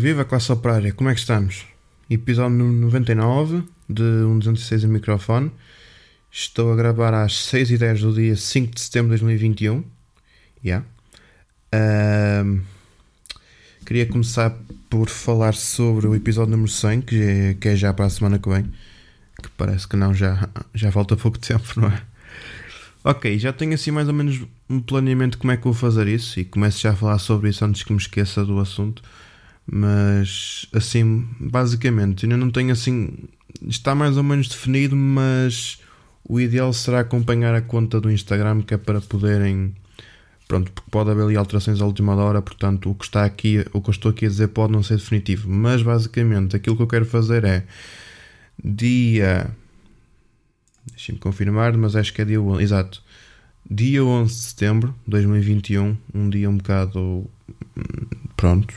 Viva classe operária, como é que estamos? Episódio 99 de um 206 em microfone. Estou a gravar às 6h10 do dia 5 de setembro de 2021. Yeah. Queria começar por falar sobre o episódio número 100, que é, que é já para a semana que vem. Que parece que não, já, já falta pouco tempo, não é? Ok, já tenho assim mais ou menos um planeamento de como é que vou fazer isso e começo já a falar sobre isso antes que me esqueça do assunto. Mas assim, basicamente, ainda não tenho assim. Está mais ou menos definido, mas o ideal será acompanhar a conta do Instagram, que é para poderem. Pronto, porque pode haver ali alterações à última hora, portanto, o que está aqui, o que eu estou aqui a dizer pode não ser definitivo. Mas basicamente, aquilo que eu quero fazer é dia Deixem-me confirmar, mas acho que é dia 11. Exato. Dia 11 de setembro de 2021. Um dia um bocado. hum, Pronto.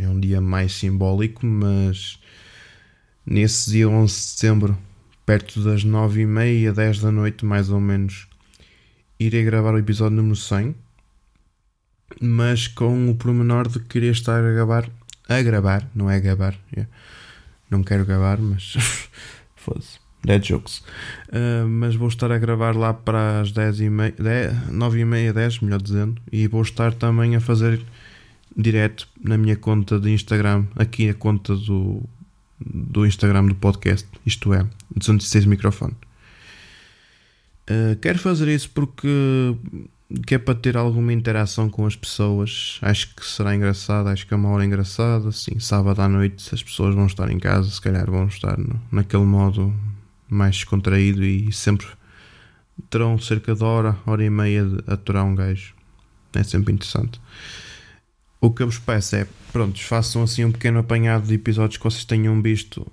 É um dia mais simbólico, mas. Nesse dia 11 de setembro, perto das 9h30, 10 da noite, mais ou menos, irei gravar o episódio número 100. Mas com o pormenor de querer estar a gravar. A gravar, não é a gravar. é. Não quero gravar, mas. Foda-se. Dead jokes. Uh, mas vou estar a gravar lá para as 10 e meia, 10, 9 e meia, 10, melhor dizendo. E vou estar também a fazer direto na minha conta de Instagram, aqui a conta do, do Instagram do podcast, isto é, 206 microfone. Uh, quero fazer isso porque que é para ter alguma interação com as pessoas. Acho que será engraçado, acho que é uma hora engraçada. Assim, sábado à noite, as pessoas vão estar em casa, se calhar vão estar no, naquele modo mais descontraído e sempre terão cerca de hora, hora e meia de aturar um gajo. É sempre interessante. O que eu vos peço é, pronto, façam assim um pequeno apanhado de episódios que vocês tenham visto,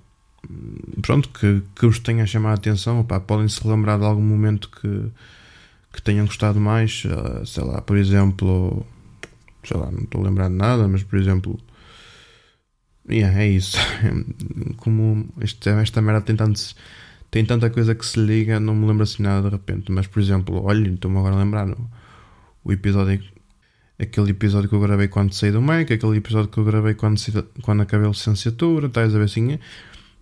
pronto, que, que vos tenha chamado a atenção. Podem se relembrar de algum momento que, que tenham gostado mais, ah, sei lá, por exemplo, sei lá, não estou a lembrar de nada, mas por exemplo, yeah, é isso. Como este, esta merda tem tantos tem tanta coisa que se liga, não me lembro assim nada de repente. Mas, por exemplo, olha, estou-me agora a lembrar o episódio, aquele episódio que eu gravei quando saí do Mac, aquele episódio que eu gravei quando, quando acabei a licenciatura, estás a ver assim,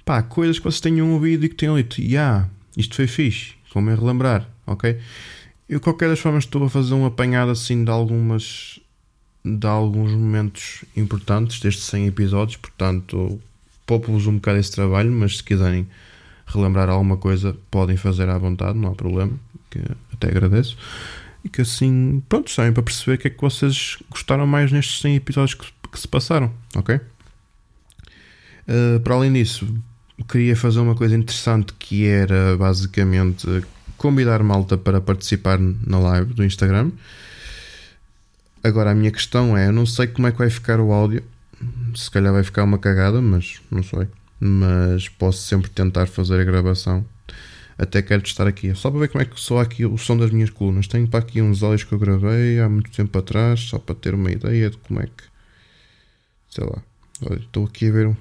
pá, coisas que vocês tenham ouvido e que tenham dito, yeah, isto foi fixe, como é relembrar, ok? Eu, qualquer das formas, estou a fazer um apanhado assim de algumas. de alguns momentos importantes destes 100 episódios, portanto, poupo-vos um bocado esse trabalho, mas se quiserem relembrar alguma coisa, podem fazer à vontade, não há problema, que até agradeço. E que assim, pronto, sabem para perceber o que é que vocês gostaram mais nestes 100 episódios que, que se passaram, ok? Uh, para além disso, queria fazer uma coisa interessante que era basicamente convidar malta para participar na live do Instagram. Agora a minha questão é, eu não sei como é que vai ficar o áudio. Se calhar vai ficar uma cagada, mas não sei. Mas posso sempre tentar fazer a gravação. Até quero testar aqui, só para ver como é que soa aqui o som das minhas colunas. Tenho para aqui uns áudios que eu gravei há muito tempo atrás, só para ter uma ideia de como é que. Sei lá. Estou aqui a ver um,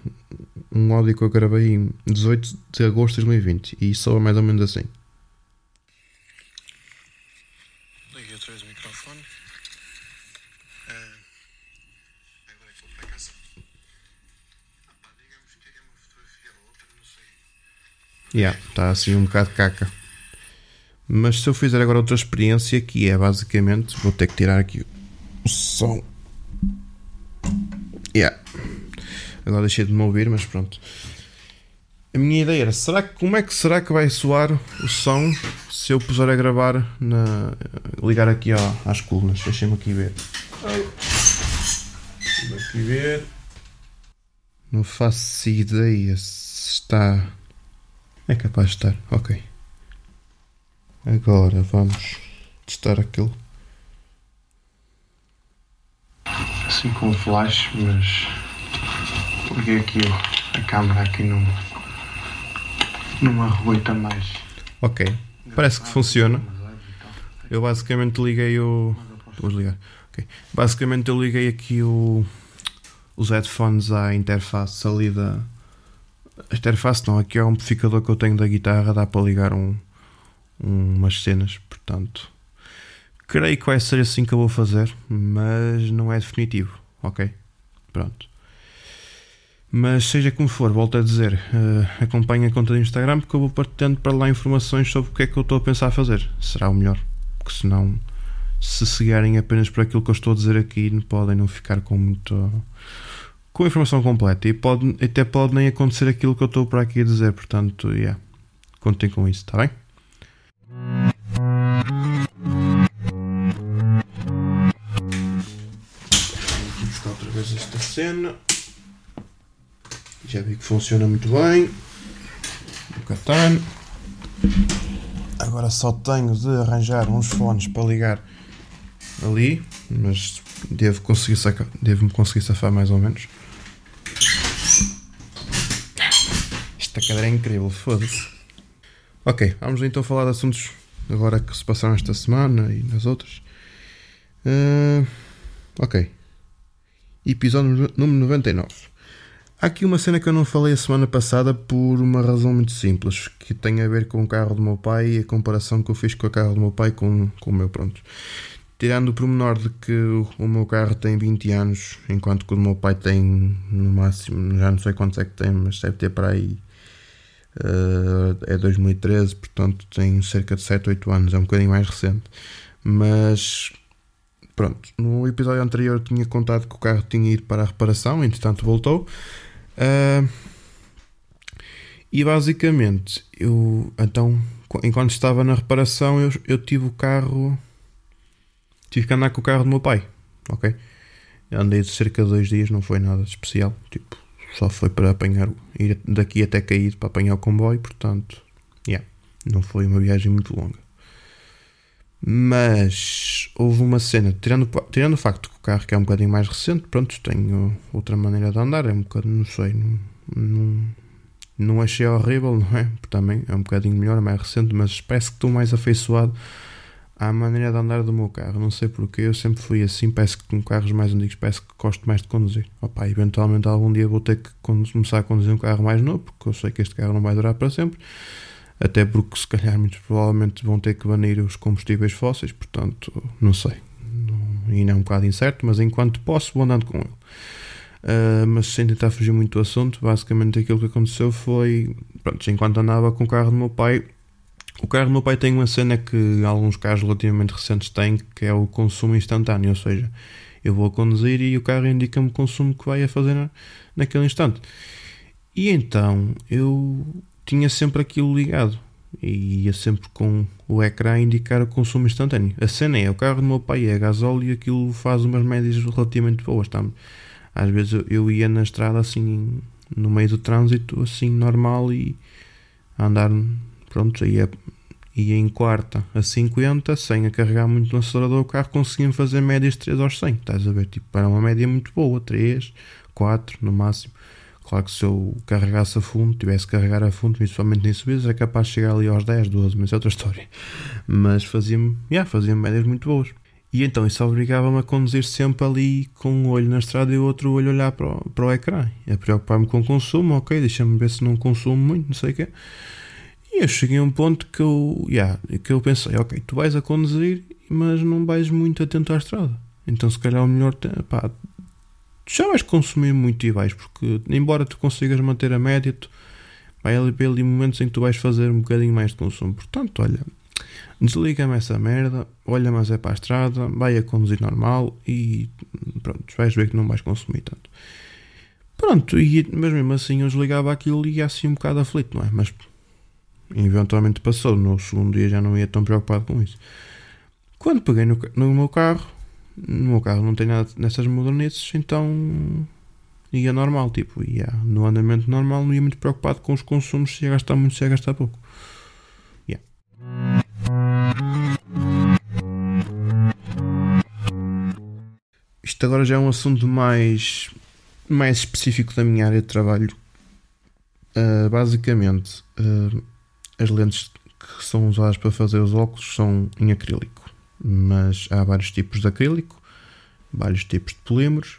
um áudio que eu gravei em 18 de agosto de 2020 e soa mais ou menos assim. Liguei outra vez o microfone. Ah, agora é que vou para casa. Ah, pá, digamos que é uma fotografia ou outra, não sei. Yeah, está assim um bocado caca. Mas se eu fizer agora outra experiência, que é basicamente, vou ter que tirar aqui o som. Yeah. Agora deixei de me ouvir, mas pronto. A minha ideia era, será que, como é que será que vai soar o som se eu puser a gravar na ligar aqui ó, às colunas? Deixem-me aqui ver. Deixem-me aqui ver. Não faço ideia se está é capaz de estar, ok. Agora vamos testar aquilo. Assim com o flash, mas liguei aqui a câmera aqui não, não arrebenta mais. Ok, parece que funciona. Eu basicamente liguei o. Vou ligar. Ok. Basicamente eu liguei aqui o. Os headphones à interface ali da. A interface não, aqui é o amplificador que eu tenho da guitarra, dá para ligar um, umas cenas, portanto. Creio que vai ser assim que eu vou fazer, mas não é definitivo, ok? Pronto. Mas seja como for, volto a dizer, uh, acompanhe a conta do Instagram porque eu vou partilhando para lá informações sobre o que é que eu estou a pensar fazer. Será o melhor, porque senão, se seguirem apenas por aquilo que eu estou a dizer aqui, podem não ficar com muito. Com a informação completa e pode, até pode nem acontecer aquilo que eu estou para aqui a dizer. Portanto, yeah, contem com isso, está bem? Vou buscar outra vez esta cena. Já vi que funciona muito bem. O Catano. Agora só tenho de arranjar uns fones para ligar ali, mas devo conseguir sacar, devo-me conseguir safar mais ou menos. Esta cadeira é incrível, foda-se. Ok, vamos então falar de assuntos agora que se passaram esta semana e nas outras. Uh, ok. Episódio número 99. Há aqui uma cena que eu não falei a semana passada por uma razão muito simples, que tem a ver com o carro do meu pai e a comparação que eu fiz com o carro do meu pai com, com o meu, pronto. Tirando o pormenor de que o meu carro tem 20 anos, enquanto que o do meu pai tem no máximo, já não sei quantos é que tem, mas deve ter para aí. Uh, é 2013, portanto tem cerca de 7, 8 anos, é um bocadinho mais recente. Mas pronto, no episódio anterior tinha contado que o carro tinha ido para a reparação, entretanto voltou. Uh, e basicamente, eu então, enquanto estava na reparação, eu, eu tive o carro. Tive que andar com o carro do meu pai, ok? Andei de cerca de dois dias, não foi nada especial. Tipo, só foi para apanhar, ir daqui até cair para apanhar o comboio, portanto, yeah, não foi uma viagem muito longa. Mas houve uma cena, tirando, tirando o facto que o carro que é um bocadinho mais recente, pronto, tenho outra maneira de andar, é um bocadinho, não sei, não, não, não achei horrível, não é? Também é um bocadinho melhor, é mais recente, mas parece que estou mais afeiçoado à maneira de andar do meu carro. Não sei porque, eu sempre fui assim, parece que com carros mais antigos, parece que gosto mais de conduzir. Opa, eventualmente algum dia vou ter que começar a conduzir um carro mais novo, porque eu sei que este carro não vai durar para sempre até porque se calhar muito provavelmente vão ter que banir os combustíveis fósseis, portanto, não sei. Não, ainda é um bocado incerto, mas enquanto posso vou andando com ele. Uh, mas sem tentar fugir muito do assunto, basicamente aquilo que aconteceu foi, pronto, enquanto andava com o carro do meu pai, o carro do meu pai tem uma cena que alguns carros relativamente recentes têm, que é o consumo instantâneo, ou seja, eu vou a conduzir e o carro indica-me o consumo que vai a fazer na, naquele instante. E então eu tinha sempre aquilo ligado e ia sempre com o ecrã a indicar o consumo instantâneo. A cena é, o carro do meu pai é gasóleo e aquilo faz umas médias relativamente boas. Tá? Às vezes eu, eu ia na estrada assim, no meio do trânsito, assim, normal e a andar, pronto, ia, ia em quarta a 50, sem a carregar muito no acelerador, o carro conseguia fazer médias de 3 aos 100, estás a ver? Tipo, era uma média muito boa, 3, 4 no máximo. Claro que se eu carregasse a fundo, tivesse que carregar a fundo, principalmente em subidas, é capaz de chegar ali aos 10, 12, mas é outra história. Mas fazia-me, yeah, fazia médias muito boas. E então isso obrigava-me a conduzir sempre ali com um olho na estrada e o outro olho olhar para o, para o ecrã. A preocupar-me com o consumo, ok, deixa-me ver se não consumo muito, não sei o quê. E eu cheguei a um ponto que eu, yeah, que eu pensei, ok, tu vais a conduzir, mas não vais muito atento à estrada. Então se calhar o melhor, pá, já vais consumir muito e vais, porque embora tu consigas manter a média, tu vai ali momentos em que tu vais fazer um bocadinho mais de consumo. Portanto, olha, desliga-me essa merda, olha mais é para a estrada, vai a conduzir normal e pronto, vais ver que não vais consumir tanto. Pronto, e, mas mesmo assim eu desligava aquilo e ia assim um bocado aflito, não é? Mas eventualmente passou, no segundo dia já não ia tão preocupado com isso. Quando peguei no, no meu carro, no meu carro não tem nada nessas modernices, então ia normal, tipo, ia no andamento normal, não ia muito preocupado com os consumos, se ia gastar muito, se ia gastar pouco. Yeah. Isto agora já é um assunto mais, mais específico da minha área de trabalho. Uh, basicamente, uh, as lentes que são usadas para fazer os óculos são em acrílico mas há vários tipos de acrílico, vários tipos de polímeros,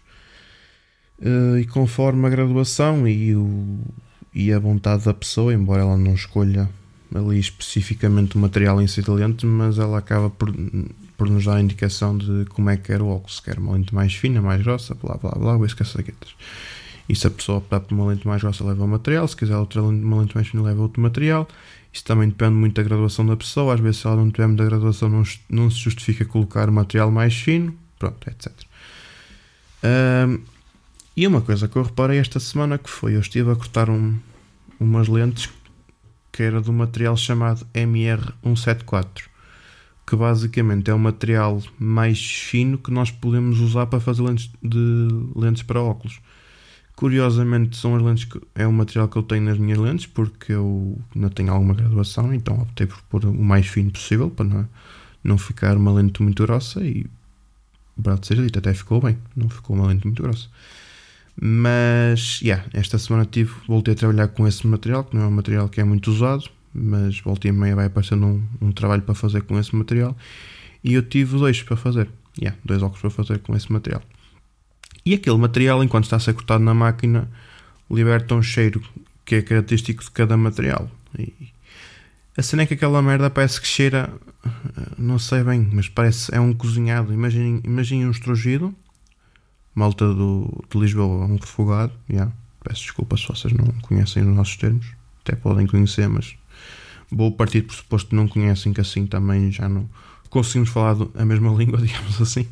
eh, e conforme a graduação e, o, e a vontade da pessoa, embora ela não escolha ali especificamente o material em si da lente, mas ela acaba por, por nos dar a indicação de como é que quer o óculos, se quer uma lente mais fina, mais grossa, blá blá blá, ou esquece E se a pessoa optar por uma lente mais grossa, leva o material. Se quiser outra lente, uma lente mais fina, leva outro material. Isso também depende muito da graduação da pessoa. Às vezes, se ela não tiver muita graduação, não, não se justifica colocar material mais fino. Pronto, etc. Um, e uma coisa que eu reparei esta semana que foi, eu estive a cortar um, umas lentes que era do material chamado MR174, que basicamente é um material mais fino que nós podemos usar para fazer lentes, de, lentes para óculos. Curiosamente, são as lentes que é o material que eu tenho nas minhas lentes, porque eu não tenho alguma graduação, então optei por pôr o mais fino possível para não, não ficar uma lente muito grossa e, barato seja dito, até ficou bem, não ficou uma lente muito grossa. Mas, yeah, esta semana tive, voltei a trabalhar com esse material, que não é um material que é muito usado, mas voltei e meia vai aparecendo um, um, trabalho para fazer com esse material. E eu tive dois para fazer, yeah, dois óculos para fazer com esse material. E aquele material, enquanto está a ser cortado na máquina, liberta um cheiro que é característico de cada material. E a cena é que aquela merda parece que cheira, não sei bem, mas parece é um cozinhado. Imaginem imagine um estrugido malta do, de Lisboa, um refogado. Yeah. Peço desculpa se vocês não conhecem os nossos termos, até podem conhecer, mas vou partir por suposto que não conhecem, que assim também já não conseguimos falar a mesma língua, digamos assim.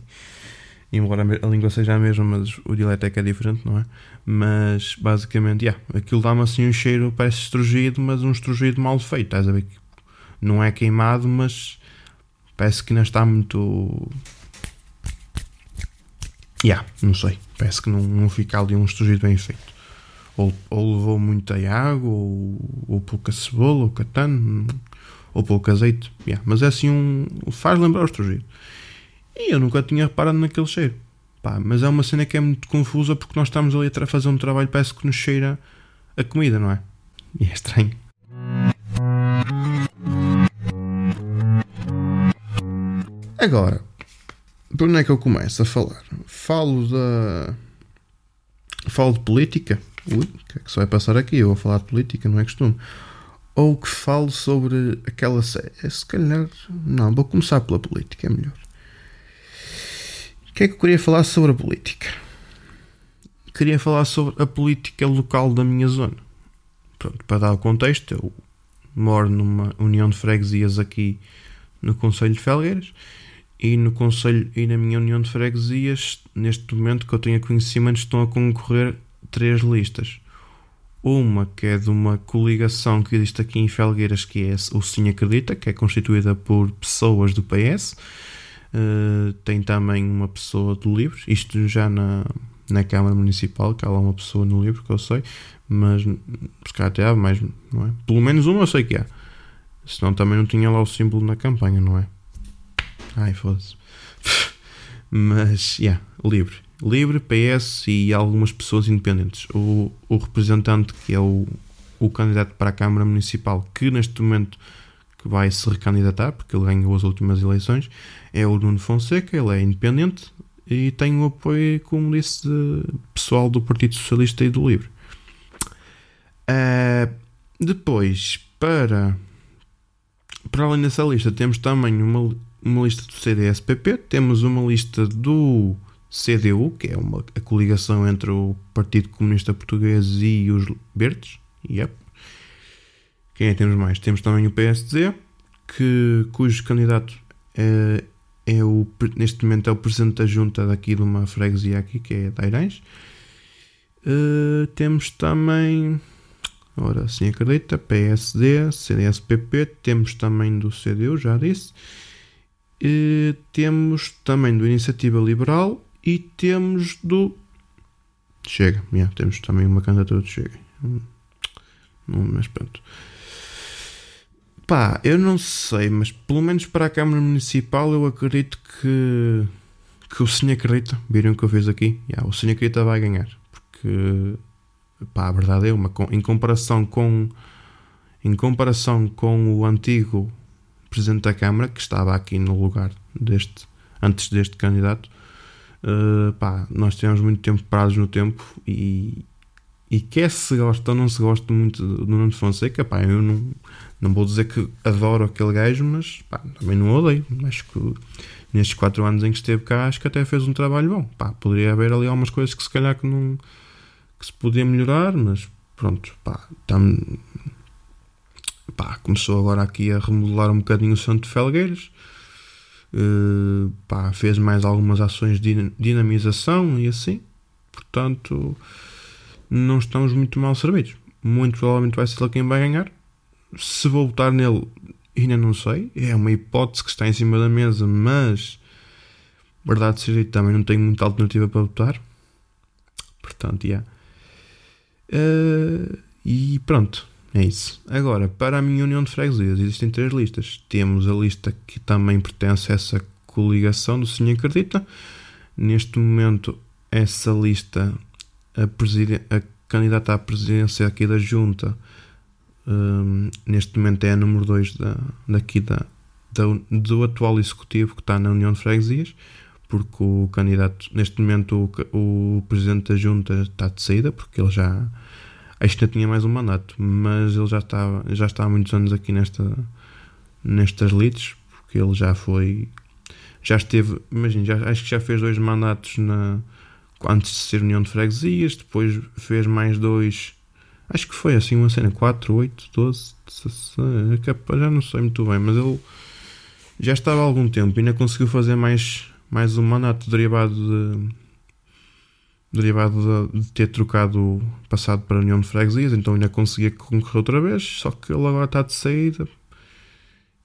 Embora a língua seja a mesma, mas o dialeto é que é diferente, não é? Mas basicamente, yeah, aquilo dá-me assim um cheiro, parece estrugido, mas um estrugido mal feito, estás a ver? Não é queimado, mas parece que ainda está muito Yeah, não sei. Parece que não, não fica ali um estrugido bem feito. Ou, ou levou muita água, ou, ou pouca cebola, ou catano, ou pouco azeite. Yeah, mas é assim um. faz lembrar o estrugido. E eu nunca tinha reparado naquele cheiro. Pá, mas é uma cena que é muito confusa porque nós estamos ali a fazer um trabalho, parece que nos cheira a comida, não é? E é estranho. Agora, por onde é que eu começo a falar? Falo da. Falo de política. Ui, o que é que se vai passar aqui? Eu vou falar de política, não é costume. Ou que falo sobre aquela série. Se calhar. Não, vou começar pela política, é melhor. O que é que eu queria falar sobre a política? Queria falar sobre a política local da minha zona. Pronto, para dar o contexto, eu moro numa união de freguesias aqui no Conselho de Felgueiras e no Conselho e na minha União de Freguesias, neste momento que eu tenho conhecimento, estão a concorrer três listas. Uma que é de uma coligação que existe aqui em Felgueiras, que é o Sim Acredita, que é constituída por pessoas do PS. Eh, tem também uma pessoa do Livre, isto já na, na Câmara Municipal, que há lá uma pessoa no Livre, que eu sei, mas se calhar até há mais, não é? Pelo menos uma eu sei que há. Senão também não tinha lá o símbolo na campanha, não é? Ai, foda-se. Mas, yeah, livre. Livre, PS e algumas pessoas independentes. O, o representante que é o, o candidato para a Câmara Municipal, que neste momento que vai se recandidatar, porque ele ganhou as últimas eleições, é o Nuno Fonseca, ele é independente e tem o apoio, como disse, pessoal do Partido Socialista e do Livre. Uh, depois, para, para além dessa lista, temos também uma, uma lista do CDS-PP, temos uma lista do CDU, que é uma, a coligação entre o Partido Comunista Português e os Verdes. Yep. Quem é temos mais? Temos também o PSD, que, cujo candidato é, é o, neste momento é o presidente da junta daqui de uma freguesia aqui, que é Dairães. Uh, temos também, ora sim acredita, PSD, CDS-PP, temos também do CDU, já disse. Temos também do Iniciativa Liberal e temos do Chega. Yeah, temos também uma candidatura do Chega. Hum, mas pronto. Pá, eu não sei, mas pelo menos para a Câmara Municipal eu acredito que, que o Senhor acredita. Viram o que eu fiz aqui? Yeah, o Senhor acredita vai ganhar. Porque pá, a verdade é uma. Em comparação com. Em comparação com o antigo Presidente da Câmara, que estava aqui no lugar deste, antes deste candidato, uh, pá, nós tivemos muito tempo parados no tempo e, e quer se gosta ou não se gosta muito do Nuno Fonseca, pá, eu não, não vou dizer que adoro aquele gajo, mas pá, também não odeio. Acho que nestes 4 anos em que esteve cá, acho que até fez um trabalho bom. Pá, poderia haver ali algumas coisas que se calhar que não, que se podia melhorar, mas pronto, pá, pá, começou agora aqui a remodelar um bocadinho o Santo de Felgueiras. Uh, pá, fez mais algumas ações de dinamização e assim, portanto, não estamos muito mal servidos. Muito provavelmente vai ser ele quem vai ganhar. Se vou votar nele, ainda não sei. É uma hipótese que está em cima da mesa, mas verdade seja também não tenho muita alternativa para votar. Portanto, yeah. Uh, e pronto, é isso. Agora, para a minha união de freguesias, existem três listas. Temos a lista que também pertence a essa coligação do Senhor Acredita. Neste momento, essa lista, a, a candidata à presidência aqui da Junta, um, neste momento é a número 2 da, daqui da, da, do atual executivo que está na União de Freguesias porque o candidato, neste momento, o, o presidente da junta está de saída, porque ele já. Acho que tinha mais um mandato, mas ele já está, já está há muitos anos aqui nesta, nestas lides, porque ele já foi. Já esteve, imagina, já, acho que já fez dois mandatos na, antes de ser União de Freguesias, depois fez mais dois. Acho que foi assim uma cena, 4, 8, 12, 16, já não sei muito bem, mas ele já estava há algum tempo e ainda conseguiu fazer mais mais um mandato derivado de derivado de, de, ter trocado passado para a União de Freguesias, então ainda conseguia concorrer outra vez, só que ele agora está de saída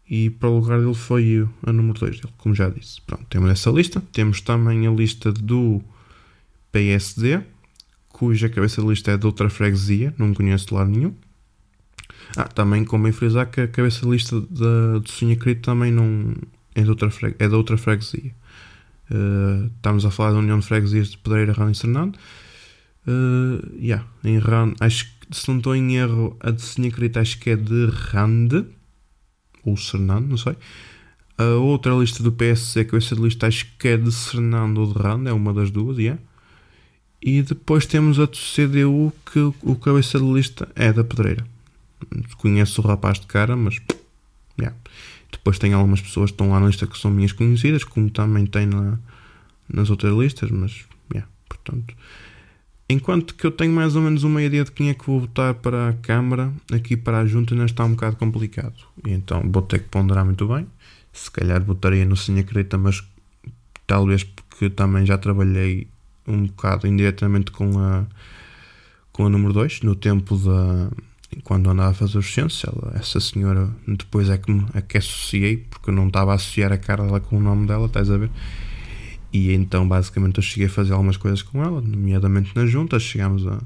e para o lugar dele foi a número 2 dele, como já disse. Pronto, temos essa lista. Temos também a lista do PSD, cuja cabeça de lista é de outra freguesia, não conheço de lado nenhum. Ah, também convém frisar que a cabeça de lista da, do Querido também não é de outra, é de outra freguesia. Uh, estamos a falar da União de Freguesias de Pedreira, Rando e Sernando. Uh, yeah, em Rando, acho que se não estou em erro, a de Senhacrita acho que é de Rande ou Sernando, não sei. A outra lista do PSC, que essa lista acho que é de Sernando ou de Rande, é uma das duas, yeah. E depois temos a do CDU, que o cabeça de lista é da Pedreira. Conheço o rapaz de cara, mas. Yeah. Depois tem algumas pessoas que estão lá na lista que são minhas conhecidas, como também tem na, nas outras listas, mas, yeah, portanto... Enquanto que eu tenho mais ou menos uma ideia de quem é que vou votar para a Câmara, aqui para a Junta ainda está um bocado complicado. E então vou ter que ponderar muito bem. Se calhar votaria no Sim Acredita, mas talvez porque também já trabalhei um bocado indiretamente com a, com a número 2, no tempo da, quando andava a fazer os censos, ela, essa senhora depois é que, me, é que associei, porque eu não estava a associar a cara dela com o nome dela, estás a ver? E então basicamente eu cheguei a fazer algumas coisas com ela, nomeadamente na junta, chegámos a,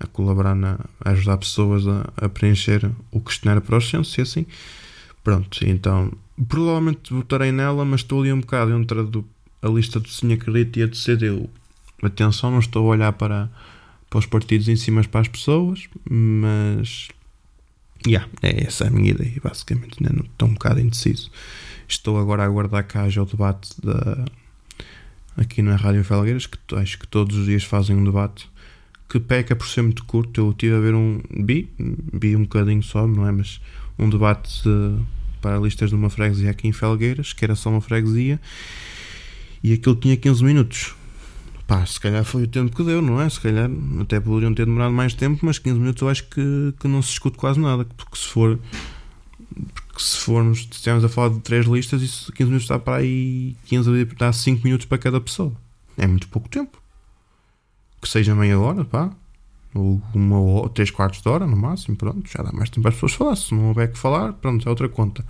a colaborar, na, a ajudar pessoas a, a, preencher o questionário para os censos e assim. Pronto, então provavelmente votarei nela, mas estou ali um bocado entre a, do, a lista do Sim Acredito e a do CDU. Atenção, não estou a olhar para para os partidos em cima para as pessoas, mas yeah, é essa a minha ideia, basicamente. Ainda estou um bocado indeciso. Estou agora a aguardar que haja o debate da, aqui na Rádio Felgueiras, que acho que todos os dias fazem um debate que peca por ser muito curto. Eu tive a ver um. Vi, vi um bocadinho só, não é? Mas um debate de, para listas de uma freguesia aqui em Felgueiras, que era só uma freguesia, e aquilo tinha 15 minutos. Pá, se calhar foi o tempo que deu, não é? Se calhar até poderiam ter demorado mais tempo, mas 15 minutos eu acho que, que não se escute quase nada. Porque se for. Porque se formos, se estivermos a falar de três listas, isso 15 minutos dá para aí 15 dá 5 minutos para cada pessoa. É muito pouco tempo. Que seja meia hora, pá. Ou uma três quartos de hora no máximo, pronto, já dá mais tempo para as pessoas falar. Se não houver que falar, pronto, é outra conta.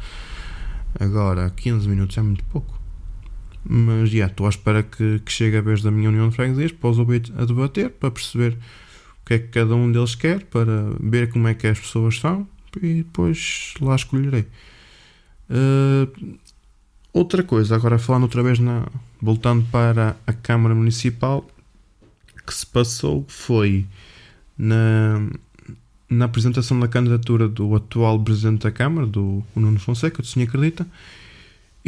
Agora, 15 minutos é muito pouco. Mas já estou à espera que, que chegue a vez da minha união de freguesias para os ouvir a debater, para perceber o que é que cada um deles quer, para ver como é que as pessoas são e depois lá escolherei. Uh, outra coisa, agora falando outra vez, na, voltando para a Câmara Municipal, que se passou foi na, na apresentação da candidatura do atual Presidente da Câmara, do Nuno Fonseca, do Senhor Acredita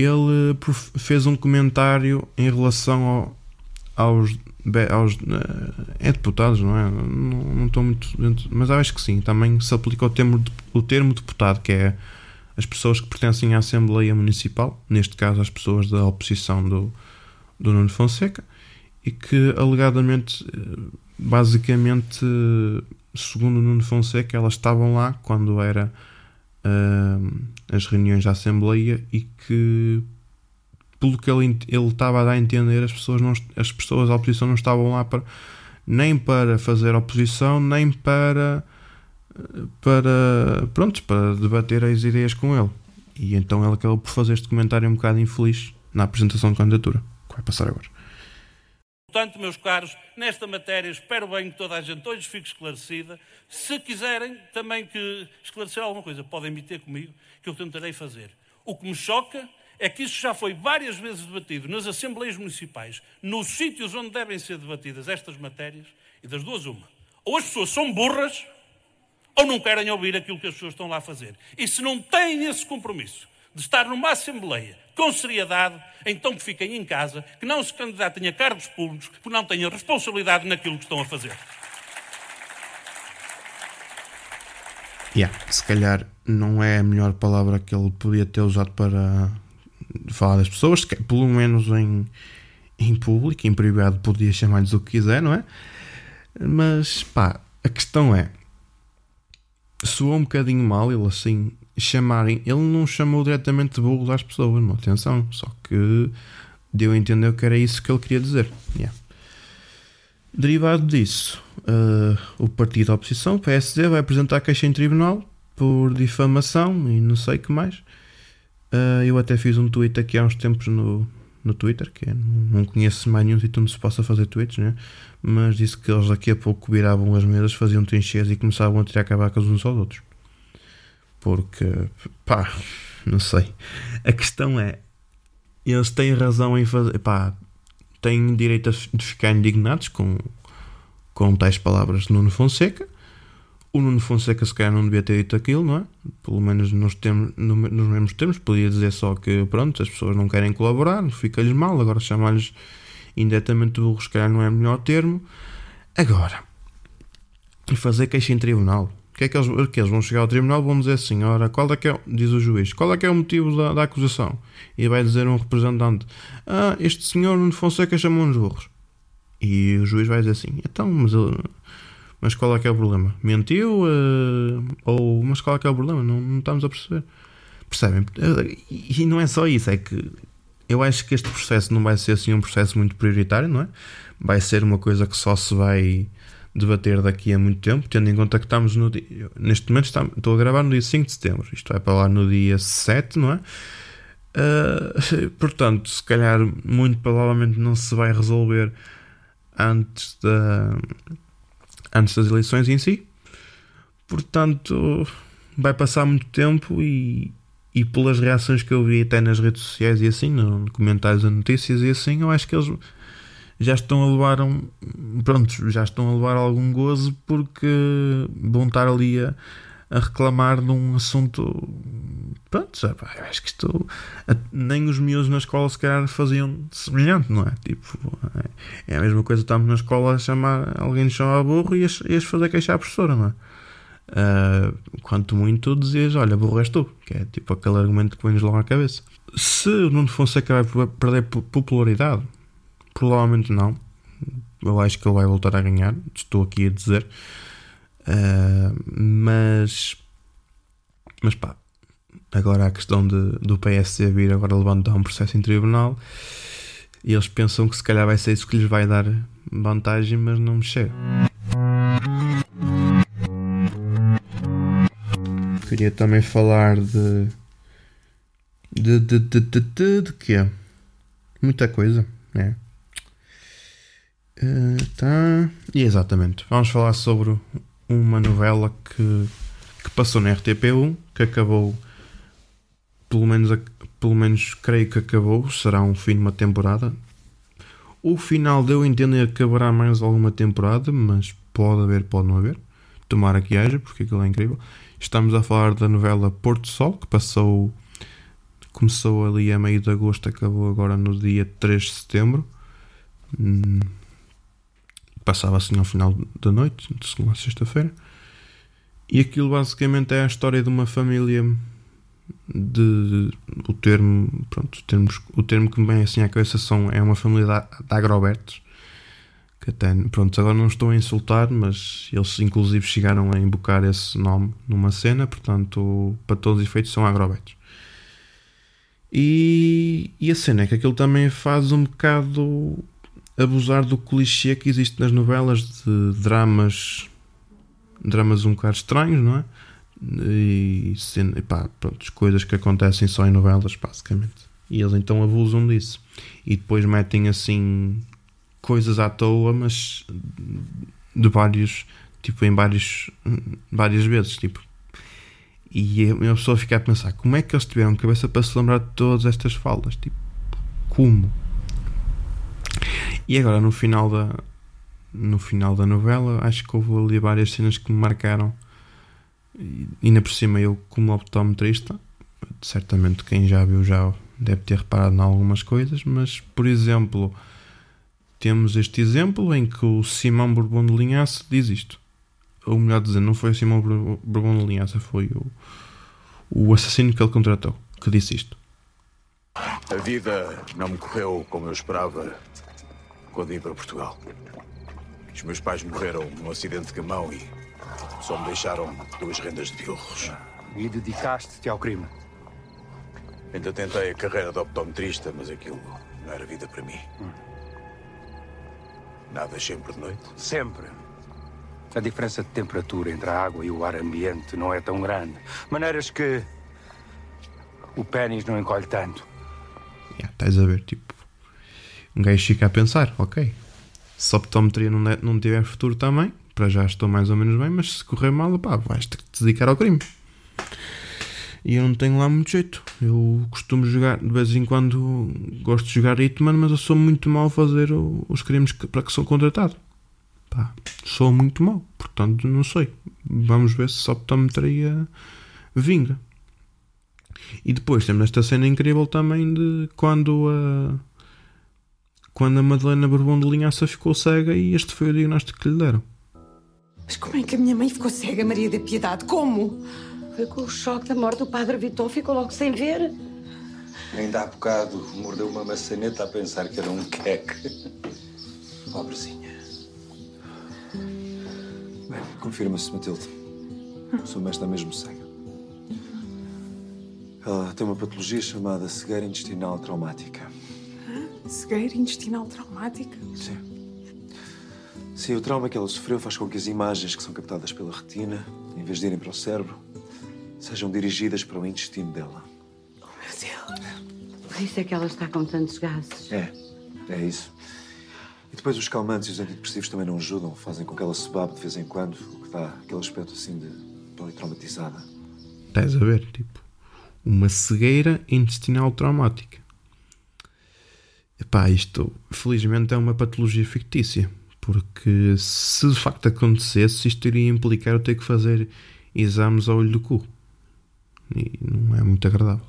ele fez um comentário em relação ao, aos, aos uh, é deputados, não é? Não, não estou muito mas acho que sim, também se aplica o termo, o termo deputado, que é as pessoas que pertencem à Assembleia Municipal, neste caso as pessoas da oposição do, do Nuno Fonseca, e que alegadamente basicamente, segundo Nuno Fonseca, elas estavam lá quando era uh, as reuniões da Assembleia e que pelo que ele, ele estava a dar a entender, as pessoas, não, as pessoas da oposição não estavam lá para, nem para fazer oposição, nem para, para, pronto, para debater as ideias com ele. E então ele acabou por fazer este comentário um bocado infeliz na apresentação de candidatura, que vai passar agora. Portanto, meus caros, nesta matéria espero bem que toda a gente hoje fique esclarecida. Se quiserem também que esclarecer alguma coisa, podem me ter comigo, que eu tentarei fazer. O que me choca é que isso já foi várias vezes debatido nas Assembleias Municipais, nos sítios onde devem ser debatidas estas matérias, e das duas uma. Ou as pessoas são burras, ou não querem ouvir aquilo que as pessoas estão lá a fazer. E se não têm esse compromisso de estar numa Assembleia com seriedade, então que fiquem em casa, que não se candidatem a cargos públicos, que não tenham responsabilidade naquilo que estão a fazer. Yeah, se calhar não é a melhor palavra que ele podia ter usado para falar das pessoas, que, pelo menos em, em público, em privado podia chamar-lhes o que quiser, não é? Mas pá, a questão é soou um bocadinho mal ele assim chamarem. Ele não chamou diretamente de burro às pessoas, não, atenção, só que deu a entender que era isso que ele queria dizer. Yeah. Derivado disso, uh, o partido da oposição, o PSD, vai apresentar queixa em tribunal por difamação e não sei o que mais. Uh, eu até fiz um tweet aqui há uns tempos no, no Twitter, que é, não conheço mais nenhum sítio onde se possa fazer tweets, né? mas disse que eles daqui a pouco viravam as mesas, faziam trincheiras e começavam a tirar cabacas uns aos outros. Porque, pá, não sei. A questão é, eles têm razão em fazer, pá, têm direito de ficar indignados com, com tais palavras de Nuno Fonseca o Nuno Fonseca se calhar não devia ter dito aquilo, não é? Pelo menos nos, termos, nos mesmos termos, podia dizer só que pronto, as pessoas não querem colaborar, fica-lhes mal, agora chamar-lhes indiretamente burros se calhar não é o melhor termo. Agora, e fazer queixa em tribunal. Que é que eles, que eles vão chegar ao tribunal vão dizer assim, ora, qual é que é, diz o juiz, qual é que é o motivo da, da acusação? E vai dizer um representante, ah, este senhor Nuno Fonseca chamou-nos burros. E o juiz vai dizer assim, então, mas mas qual é que é o problema? Mentiu? Uh, ou, mas qual é que é o problema? Não, não estamos a perceber. Percebem? E não é só isso, é que eu acho que este processo não vai ser assim um processo muito prioritário, não é? Vai ser uma coisa que só se vai debater daqui a muito tempo, tendo em conta que estamos no dia. Neste momento estou a gravar no dia 5 de setembro, isto vai para lá no dia 7, não é? Uh, portanto, se calhar, muito provavelmente não se vai resolver antes da antes das eleições em si. Portanto, vai passar muito tempo e, e pelas reações que eu vi até nas redes sociais e assim, no comentários a notícias e assim, eu acho que eles já estão a levar um, pronto, já estão a levar algum gozo porque vão estar ali a, a reclamar de um assunto. Pronto, já, pá, acho que isto. Nem os miúdos na escola se calhar faziam semelhante, não é? Tipo, é, é a mesma coisa, estamos na escola a chamar. Alguém nos chama a burro e ias fazer queixar a professora, não é? Uh, quanto muito dizias, olha, burro és tu, que é tipo aquele argumento que vem-nos logo à cabeça. Se o Nuno Fonseca vai perder popularidade, provavelmente não. Eu acho que ele vai voltar a ganhar, estou aqui a dizer. Uh, mas, mas pá, agora a questão de, do PSC vir agora levantar um processo em tribunal e eles pensam que se calhar vai ser isso que lhes vai dar vantagem, mas não me chega. Queria também falar de. de. de. de. de, de, de quê? Muita coisa, né? Uh, tá. E exatamente, vamos falar sobre uma novela que, que passou na RTP1, que acabou, pelo menos, pelo menos creio que acabou, será um fim de uma temporada. O final deu a entender que acabará mais alguma temporada, mas pode haver, pode não haver. Tomara que haja, porque aquilo é incrível. Estamos a falar da novela Porto Sol, que passou. Começou ali a meio de agosto, acabou agora no dia 3 de setembro. Hum, passava assim ao final da noite, de segunda a sexta-feira. E aquilo basicamente é a história de uma família de o termo, pronto, termos, o termo que me vem assim à cabeça são, é uma família de, de agrobertos que até, pronto, agora não estou a insultar, mas eles inclusive chegaram a invocar esse nome numa cena, portanto, para todos os efeitos são agrobetos. E, e a cena é que aquilo também faz um bocado abusar do clichê que existe nas novelas de dramas dramas um bocado estranhos, não é? E, e pá, pronto, coisas que acontecem só em novelas, basicamente. E eles então abusam disso. E depois metem assim coisas à toa, mas de vários, tipo, em vários, várias vezes, tipo. E a pessoa fica a pensar, como é que eles tiveram cabeça para se lembrar de todas estas falas? Tipo, como? E agora no final da no final da novela, acho que houve ali várias cenas que me marcaram. E ainda por cima eu como optometrista, certamente quem já viu já deve ter reparado em algumas coisas, mas por exemplo, temos este exemplo em que o Simão Bourbon de Linhaça diz isto. Ou melhor dizer, não foi o Simão Bourbon de Linhaça, foi o, o assassino que ele contratou que disse isto. A vida não me correu como eu esperava quando vim para Portugal. Os meus pais morreram num acidente de camão e só me deixaram duas rendas de bilros. E dedicaste-te ao crime? Ainda tentei a carreira de optometrista, mas aquilo não era vida para mim. Hum. Nada sempre de noite? Sempre. A diferença de temperatura entre a água e o ar ambiente não é tão grande. Maneiras que o pênis não encolhe tanto. Yeah, estás a ver, tipo, um gajo fica a pensar, ok, se optometria não, não tiver futuro também, para já estou mais ou menos bem, mas se correr mal, pá, vais ter que te dedicar ao crime. E eu não tenho lá muito jeito. Eu costumo jogar, de vez em quando gosto de jogar Hitman, mas eu sou muito mal a fazer os crimes que, para que sou contratado. Pá, sou muito mal, portanto não sei. Vamos ver se a optometria vinga. E depois temos esta cena incrível também de quando a. Quando a Madalena Bourbon de Linhaça ficou cega e este foi o diagnóstico que lhe deram. Mas como é que a minha mãe ficou cega, Maria da Piedade? Como? Foi com o choque da morte do padre Vitor, ficou logo sem ver. Ainda há bocado mordeu uma maçaneta a pensar que era um queque. Pobrezinha. Bem, confirma-se, Matilde. Sua mãe está mesmo cega. Ela tem uma patologia chamada cegueira intestinal traumática. Cegueira intestinal traumática? Sim. Sim, o trauma que ela sofreu faz com que as imagens que são captadas pela retina, em vez de irem para o cérebro, sejam dirigidas para o intestino dela. Oh, meu Deus. Por isso é que ela está com tantos gases. É, é isso. E depois os calmantes e os antidepressivos também não ajudam, fazem com que ela se babe de vez em quando, o que dá aquele aspecto assim de politraumatizada. Estás a ver, tipo, uma cegueira intestinal traumática. Epá, isto felizmente é uma patologia fictícia, porque se de facto acontecesse, isto iria implicar eu ter que fazer exames ao olho do cu e não é muito agradável.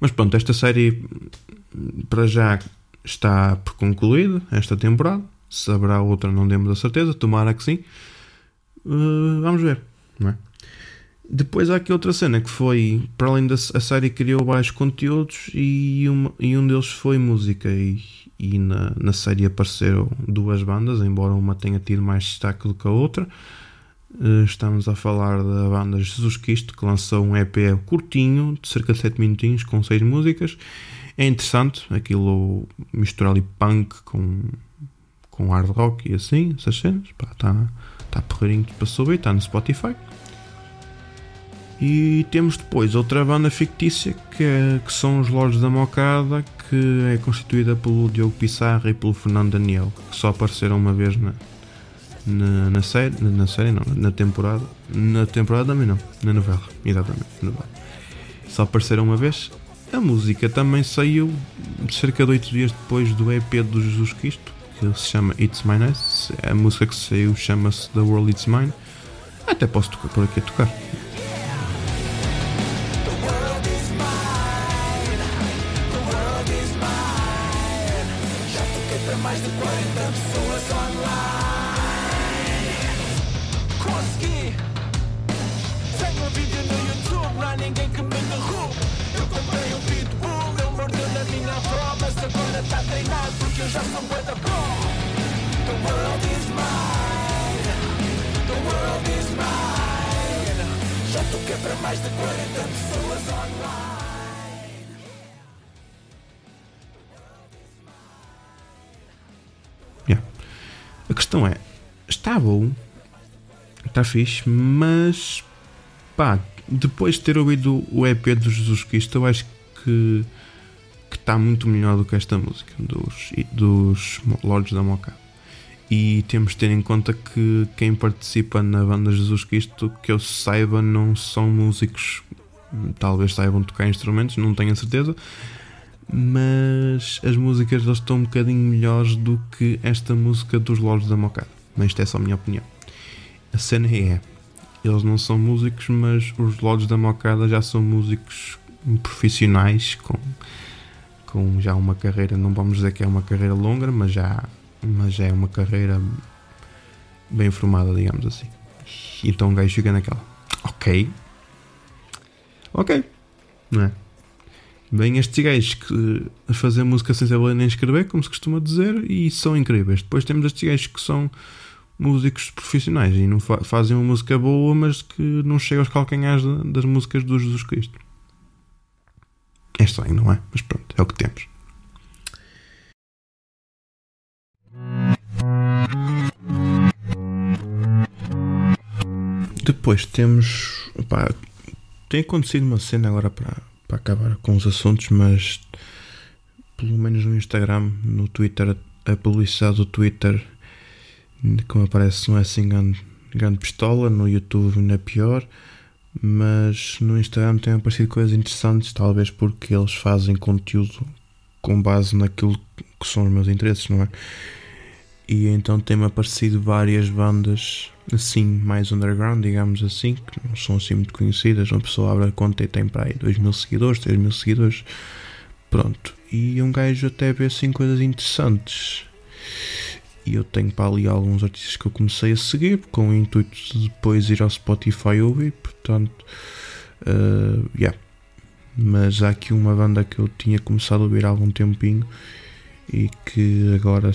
Mas pronto, esta série para já está por concluída, esta temporada. Se haverá outra, não demos a certeza, tomara que sim. Uh, vamos ver, não é? Depois há aqui outra cena que foi, para além da a série criou vários conteúdos e, uma, e um deles foi música e, e na, na série apareceram duas bandas, embora uma tenha tido mais destaque do que a outra. Eh, estamos a falar da banda Jesus Cristo, que lançou um EP curtinho, de cerca de 7 minutinhos, com 6 músicas. É interessante, aquilo misturar ali punk com, com hard rock e assim, essas cenas. Está tá porreirinho para subir, está no Spotify. E temos depois outra banda fictícia que, é, que são os Lords da Mocada, que é constituída pelo Diogo Pissarra e pelo Fernando Daniel, que só apareceram uma vez na, na, na série, na série não, na temporada, na temporada também não, na novela, exatamente, novela. Só apareceram uma vez. A música também saiu cerca de 8 dias depois do EP do Jesus Cristo, que se chama It's My Nice. A música que saiu chama-se The World It's Mine. Até posso tocar por aqui a tocar. Questão é, está bom, está fixe, mas pá, depois de ter ouvido o EP do Jesus Cristo, eu acho que que está muito melhor do que esta música dos, dos Lords da Moca. E temos de ter em conta que quem participa na banda Jesus Cristo, que eu saiba, não são músicos, talvez saibam tocar instrumentos, não tenho a certeza, mas as músicas deles estão um bocadinho melhores do que esta música dos Lords da Mocada. Mas isto é só a minha opinião. A cena é: eles não são músicos, mas os Lords da Mocada já são músicos profissionais com, com já uma carreira, não vamos dizer que é uma carreira longa, mas já, mas já é uma carreira bem formada, digamos assim. Então o gajo fica naquela: Ok, ok, não é? Bem, estes gajos que a fazer música sem saber nem escrever, como se costuma dizer, e são incríveis. Depois temos estes gajos que são músicos profissionais e não fa fazem uma música boa, mas que não chega aos calcanhares das músicas do Jesus Cristo. É estranho, não é? Mas pronto, é o que temos. Depois temos. Opá, tem acontecido uma cena agora para, para acabar com os assuntos, mas pelo menos no Instagram, no Twitter, a publicidade do Twitter, como aparece, não é assim grande, grande pistola, no YouTube não é pior, mas no Instagram tem aparecido coisas interessantes, talvez porque eles fazem conteúdo com base naquilo que são os meus interesses, não é? E então tem-me aparecido várias bandas assim, mais underground, digamos assim, que não são assim muito conhecidas. Uma pessoa abre a conta e tem para aí 2 mil seguidores, 3 mil seguidores. Pronto. E um gajo até vê assim coisas interessantes. E eu tenho para ali alguns artistas que eu comecei a seguir com o intuito de depois ir ao Spotify ouvir. Portanto, uh, yeah. Mas há aqui uma banda que eu tinha começado a ouvir há algum tempinho e que agora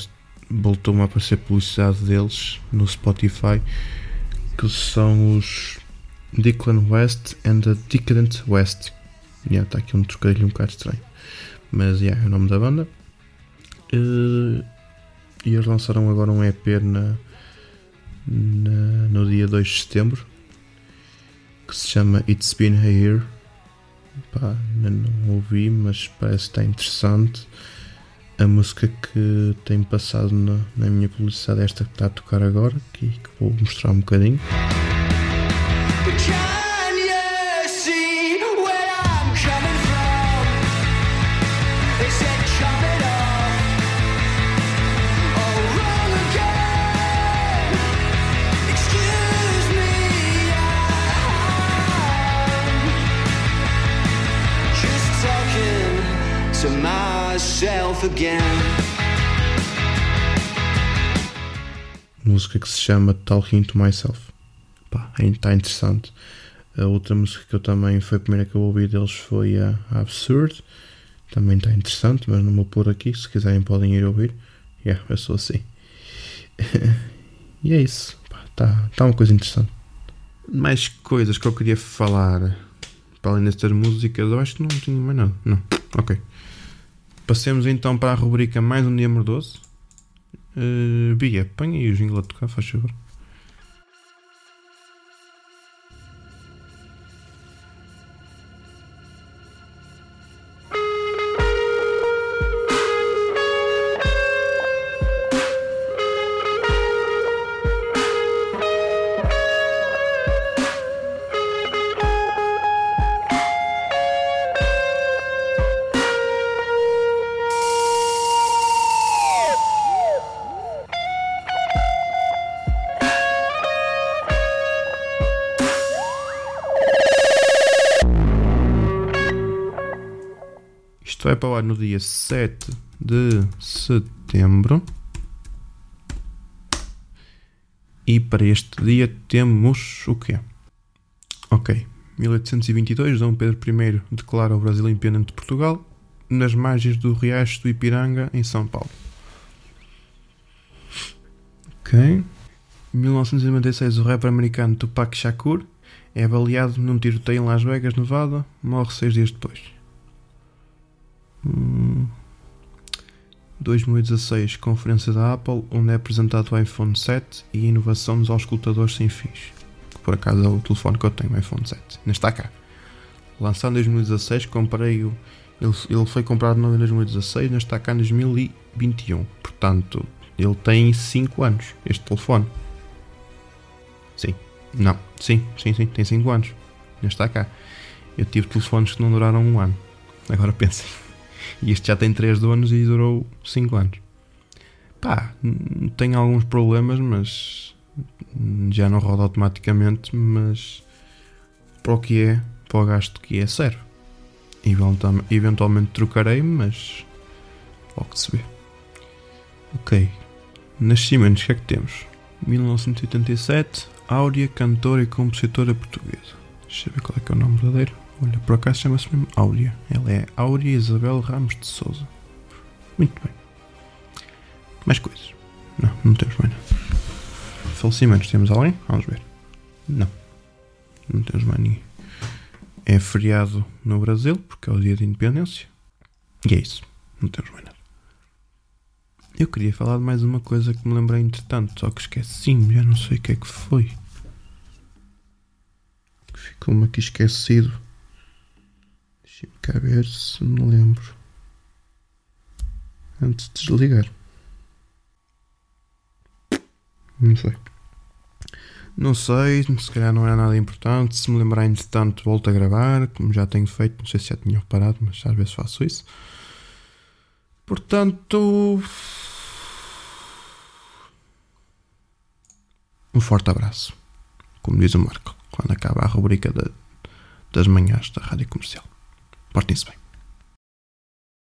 voltou-me a aparecer publicidade deles no Spotify que são os Declan West and the Decadent West. Está yeah, aqui um trocadilho um bocado estranho. Mas yeah, é o nome da banda. Uh, e eles lançaram agora um EP na, na, no dia 2 de setembro que se chama It's Been a Year. Pá, não ouvi, mas parece que está interessante. A música que tem passado na, na minha publicidade, esta que está a tocar agora, que, que vou mostrar um bocadinho. Música que se chama Talking to Myself. Pá, está interessante. A outra música que eu também foi a primeira que eu ouvi deles foi a Absurd. Também está interessante, mas não vou pôr aqui. Se quiserem podem ir ouvir. Yeah, eu sou assim. e é isso. Está tá uma coisa interessante. Mais coisas que eu queria falar para além destas músicas, eu acho que não tinha mais nada. Não. Ok. Passemos então para a rubrica Mais um Dia Mordoso. Uh, Bia, põe aí o jingle a tocar, faz favor. Para o ar no dia 7 de setembro. E para este dia temos o quê? Ok. 1822, Dom Pedro I declara o Brasil independente de Portugal nas margens do Riacho do Ipiranga, em São Paulo. Ok. 1996, o rapper americano Tupac Shakur É baleado num tiroteio em Las Vegas, Nevada. Morre seis dias depois. Hum. 2016, conferência da Apple, onde é apresentado o iPhone 7 e inovação dos auscultadores sem. Que por acaso é o telefone que eu tenho, o iPhone 7. Ainda está cá. Lançado em 2016, comprei o. Ele, foi comprado em 2016, ainda está cá em 2021. Portanto, ele tem 5 anos, este telefone. Sim. Não. Sim, sim, sim, tem 5 anos. Ainda está cá. Eu tive telefones que não duraram um ano. Agora pensem. E este já tem 3 donos e durou 5 anos. Pá, tem alguns problemas, mas já não roda automaticamente, mas para o que é, para o gasto que é, serve. Eventualmente, eventualmente trocarei, mas logo de se vê. Ok. Nascimentos, o que é que temos? 1987, Áurea, cantora e compositora portuguesa. Deixa eu ver qual é que é o nome verdadeiro. Olha, por acaso chama-se mesmo Áurea. Ela é Áurea Isabel Ramos de Souza. Muito bem. Mais coisas. Não, não temos mais nada. Falecimentos, temos alguém? Vamos ver. Não. Não temos mais ninguém. É feriado no Brasil, porque é o dia de independência. E é isso. Não temos mais nada. Eu queria falar de mais uma coisa que me lembrei entretanto, só que esqueci-me, já não sei o que é que foi. Ficou-me aqui esquecido. Deixa-me cá ver se me lembro. Antes de desligar. Não sei. Não sei, se calhar não era nada importante. Se me lembrar entretanto, volto a gravar, como já tenho feito. Não sei se já tinham reparado, mas às vezes faço isso. Portanto. Um forte abraço. Como diz o Marco, quando acaba a rubrica da- das manhãs da rádio comercial. Portem-se bem.